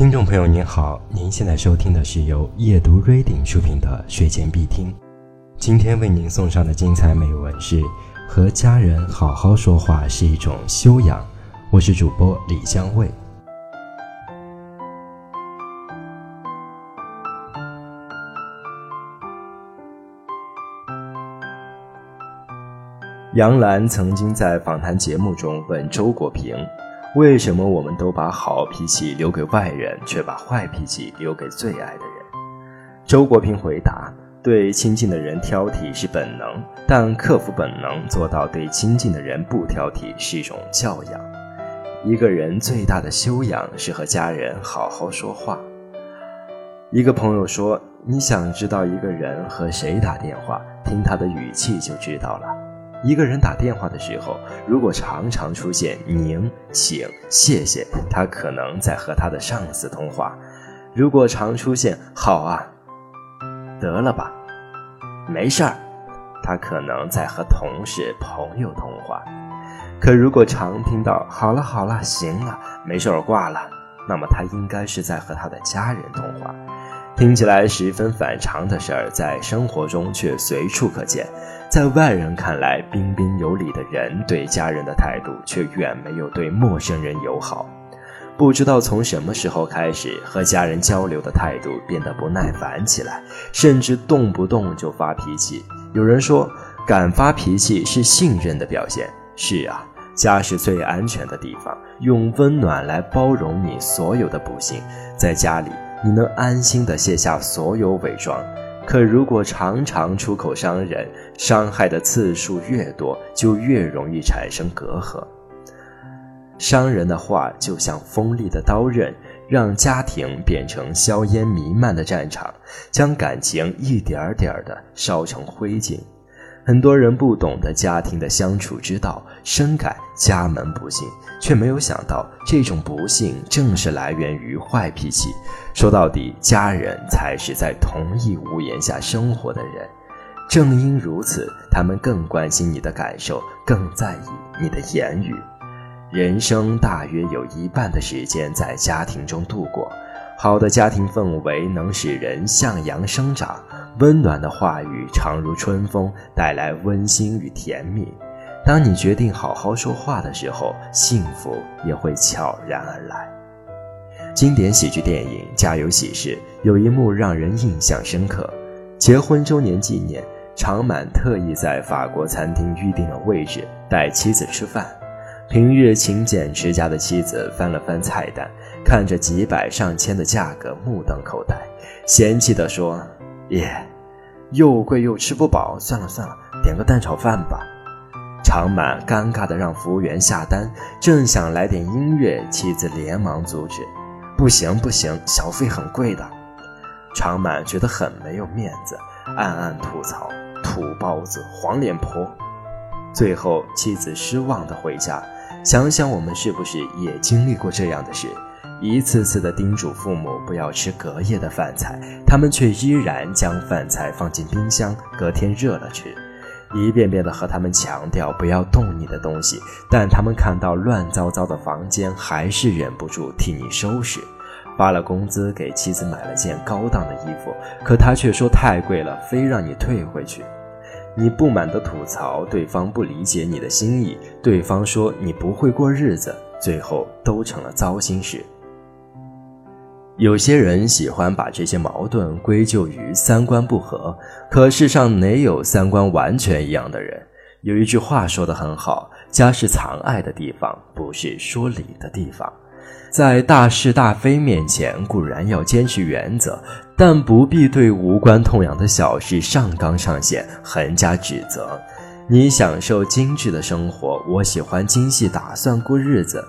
听众朋友您好，您现在收听的是由夜读 Reading 出品的睡前必听。今天为您送上的精彩美文是：和家人好好说话是一种修养。我是主播李香卫。杨澜曾经在访谈节目中问周国平。为什么我们都把好脾气留给外人，却把坏脾气留给最爱的人？周国平回答：对亲近的人挑剔是本能，但克服本能，做到对亲近的人不挑剔是一种教养。一个人最大的修养是和家人好好说话。一个朋友说：“你想知道一个人和谁打电话，听他的语气就知道了。”一个人打电话的时候，如果常常出现“您”“请”“谢谢”，他可能在和他的上司通话；如果常出现“好啊”“得了吧”“没事儿”，他可能在和同事、朋友通话；可如果常听到“好了好了，行了，没事儿，挂了”，那么他应该是在和他的家人通话。听起来十分反常的事儿，在生活中却随处可见。在外人看来彬彬有礼的人，对家人的态度却远没有对陌生人友好。不知道从什么时候开始，和家人交流的态度变得不耐烦起来，甚至动不动就发脾气。有人说，敢发脾气是信任的表现。是啊，家是最安全的地方，用温暖来包容你所有的不幸。在家里，你能安心的卸下所有伪装。可如果常常出口伤人，伤害的次数越多，就越容易产生隔阂。伤人的话就像锋利的刀刃，让家庭变成硝烟弥漫的战场，将感情一点点的烧成灰烬。很多人不懂得家庭的相处之道，深感家门不幸，却没有想到这种不幸正是来源于坏脾气。说到底，家人才是在同一屋檐下生活的人。正因如此，他们更关心你的感受，更在意你的言语。人生大约有一半的时间在家庭中度过，好的家庭氛围能使人向阳生长。温暖的话语常如春风，带来温馨与甜蜜。当你决定好好说话的时候，幸福也会悄然而来。经典喜剧电影《家有喜事》有一幕让人印象深刻：结婚周年纪念，常满特意在法国餐厅预定了位置，带妻子吃饭。平日勤俭持家的妻子翻了翻菜单，看着几百上千的价格，目瞪口呆，嫌弃地说。耶，又贵又吃不饱，算了算了，点个蛋炒饭吧。常满尴尬的让服务员下单，正想来点音乐，妻子连忙阻止：“不行不行，小费很贵的。”常满觉得很没有面子，暗暗吐槽：“土包子，黄脸婆。”最后，妻子失望的回家。想想我们是不是也经历过这样的事？一次次的叮嘱父母不要吃隔夜的饭菜，他们却依然将饭菜放进冰箱，隔天热了吃；一遍遍的和他们强调不要动你的东西，但他们看到乱糟糟的房间，还是忍不住替你收拾。发了工资给妻子买了件高档的衣服，可他却说太贵了，非让你退回去。你不满的吐槽对方不理解你的心意，对方说你不会过日子，最后都成了糟心事。有些人喜欢把这些矛盾归咎于三观不合，可世上哪有三观完全一样的人？有一句话说得很好：“家是藏爱的地方，不是说理的地方。”在大是大非面前，固然要坚持原则，但不必对无关痛痒的小事上纲上线、横加指责。你享受精致的生活，我喜欢精细打算过日子。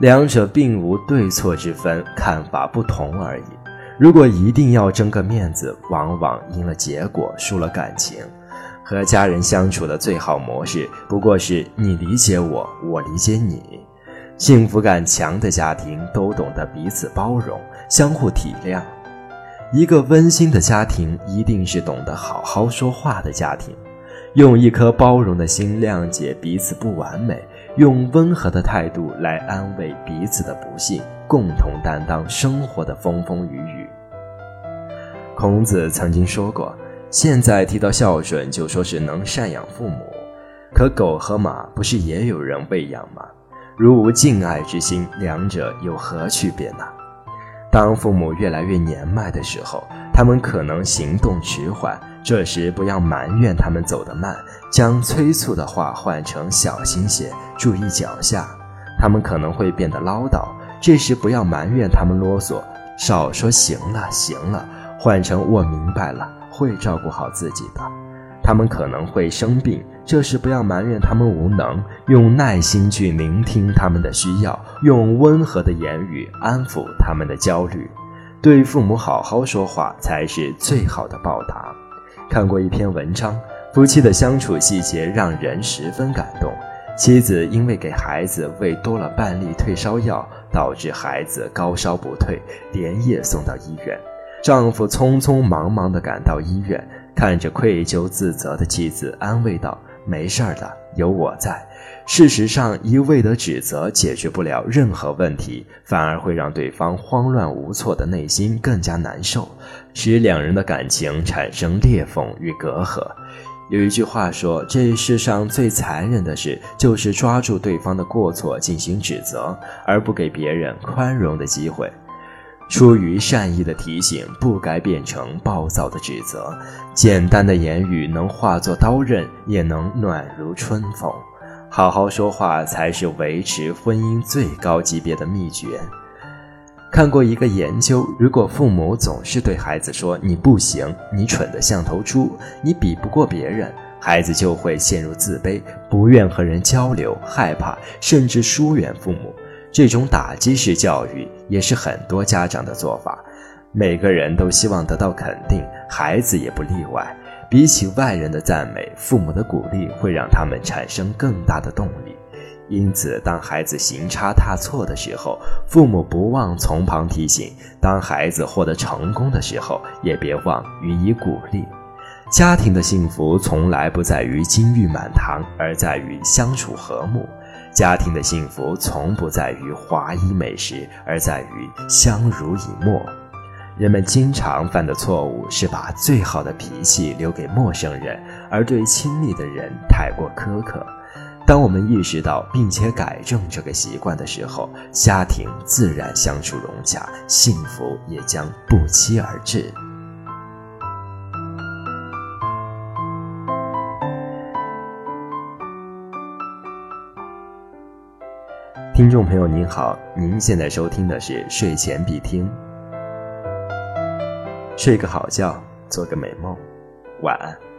两者并无对错之分，看法不同而已。如果一定要争个面子，往往赢了结果，输了感情。和家人相处的最好模式，不过是你理解我，我理解你。幸福感强的家庭都懂得彼此包容，相互体谅。一个温馨的家庭，一定是懂得好好说话的家庭，用一颗包容的心谅解彼此不完美。用温和的态度来安慰彼此的不幸，共。同担当生活的风风雨雨。孔子曾经说过：“现在提到孝顺，就说是能赡养父母。可狗和马不是也有人喂养吗？如无敬爱之心，两者有何区别呢？”当父母越来越年迈的时候，他们可能行动迟缓，这时不要埋怨他们走得慢，将催促的话换成小心些，注意脚下。他们可能会变得唠叨，这时不要埋怨他们啰嗦，少说行了行了，换成我明白了，会照顾好自己的。他们可能会生病，这时不要埋怨他们无能，用耐心去聆听他们的需要，用温和的言语安抚他们的焦虑。对父母好好说话才是最好的报答。看过一篇文章，夫妻的相处细节让人十分感动。妻子因为给孩子喂多了半粒退烧药，导致孩子高烧不退，连夜送到医院。丈夫匆匆忙忙地赶到医院。看着愧疚自责的妻子，安慰道：“没事的，有我在。”事实上，一味的指责解决不了任何问题，反而会让对方慌乱无措的内心更加难受，使两人的感情产生裂缝与隔阂。有一句话说：“这世上最残忍的事，就是抓住对方的过错进行指责，而不给别人宽容的机会。”出于善意的提醒，不该变成暴躁的指责。简单的言语能化作刀刃，也能暖如春风。好好说话才是维持婚姻最高级别的秘诀。看过一个研究，如果父母总是对孩子说“你不行，你蠢得像头猪，你比不过别人”，孩子就会陷入自卑，不愿和人交流，害怕，甚至疏远父母。这种打击式教育也是很多家长的做法。每个人都希望得到肯定，孩子也不例外。比起外人的赞美，父母的鼓励会让他们产生更大的动力。因此，当孩子行差踏错的时候，父母不忘从旁提醒；当孩子获得成功的时候，也别忘予以鼓励。家庭的幸福从来不在于金玉满堂，而在于相处和睦。家庭的幸福从不在于华衣美食，而在于相濡以沫。人们经常犯的错误是把最好的脾气留给陌生人，而对亲密的人太过苛刻。当我们意识到并且改正这个习惯的时候，家庭自然相处融洽，幸福也将不期而至。听众朋友您好，您现在收听的是睡前必听，睡个好觉，做个美梦，晚安。